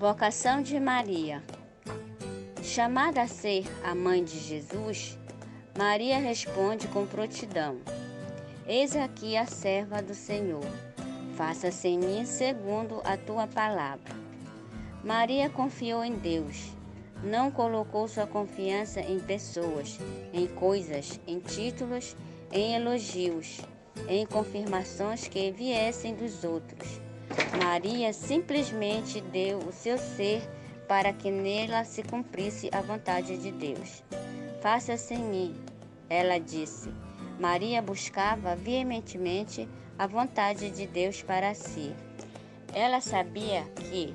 Vocação de Maria. Chamada a ser a mãe de Jesus, Maria responde com prontidão: Eis aqui a serva do Senhor. Faça-se em mim segundo a tua palavra. Maria confiou em Deus. Não colocou sua confiança em pessoas, em coisas, em títulos, em elogios, em confirmações que viessem dos outros Maria simplesmente deu o seu ser para que nela se cumprisse a vontade de Deus. Faça-se em mim, ela disse. Maria buscava veementemente a vontade de Deus para si. Ela sabia que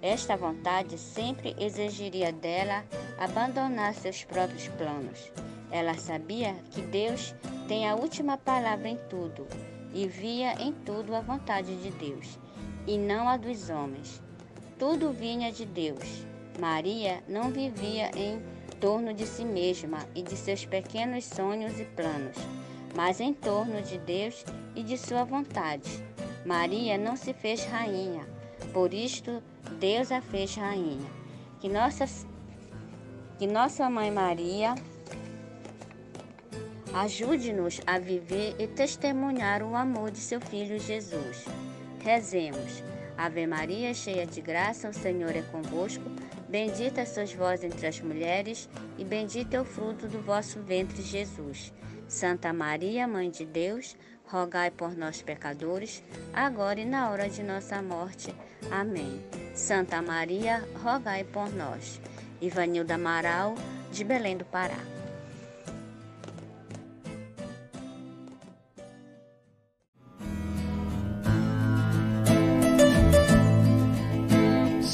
esta vontade sempre exigiria dela abandonar seus próprios planos. Ela sabia que Deus tem a última palavra em tudo e via em tudo a vontade de Deus e não a dos homens. Tudo vinha de Deus. Maria não vivia em torno de si mesma e de seus pequenos sonhos e planos, mas em torno de Deus e de sua vontade. Maria não se fez rainha, por isto Deus a fez rainha. Que nossa, que nossa mãe Maria ajude-nos a viver e testemunhar o amor de seu filho Jesus. Rezemos. Ave Maria, cheia de graça, o Senhor é convosco. Bendita sois vós entre as mulheres, e bendito é o fruto do vosso ventre, Jesus. Santa Maria, Mãe de Deus, rogai por nós, pecadores, agora e na hora de nossa morte. Amém. Santa Maria, rogai por nós. Ivanilda Amaral, de Belém do Pará.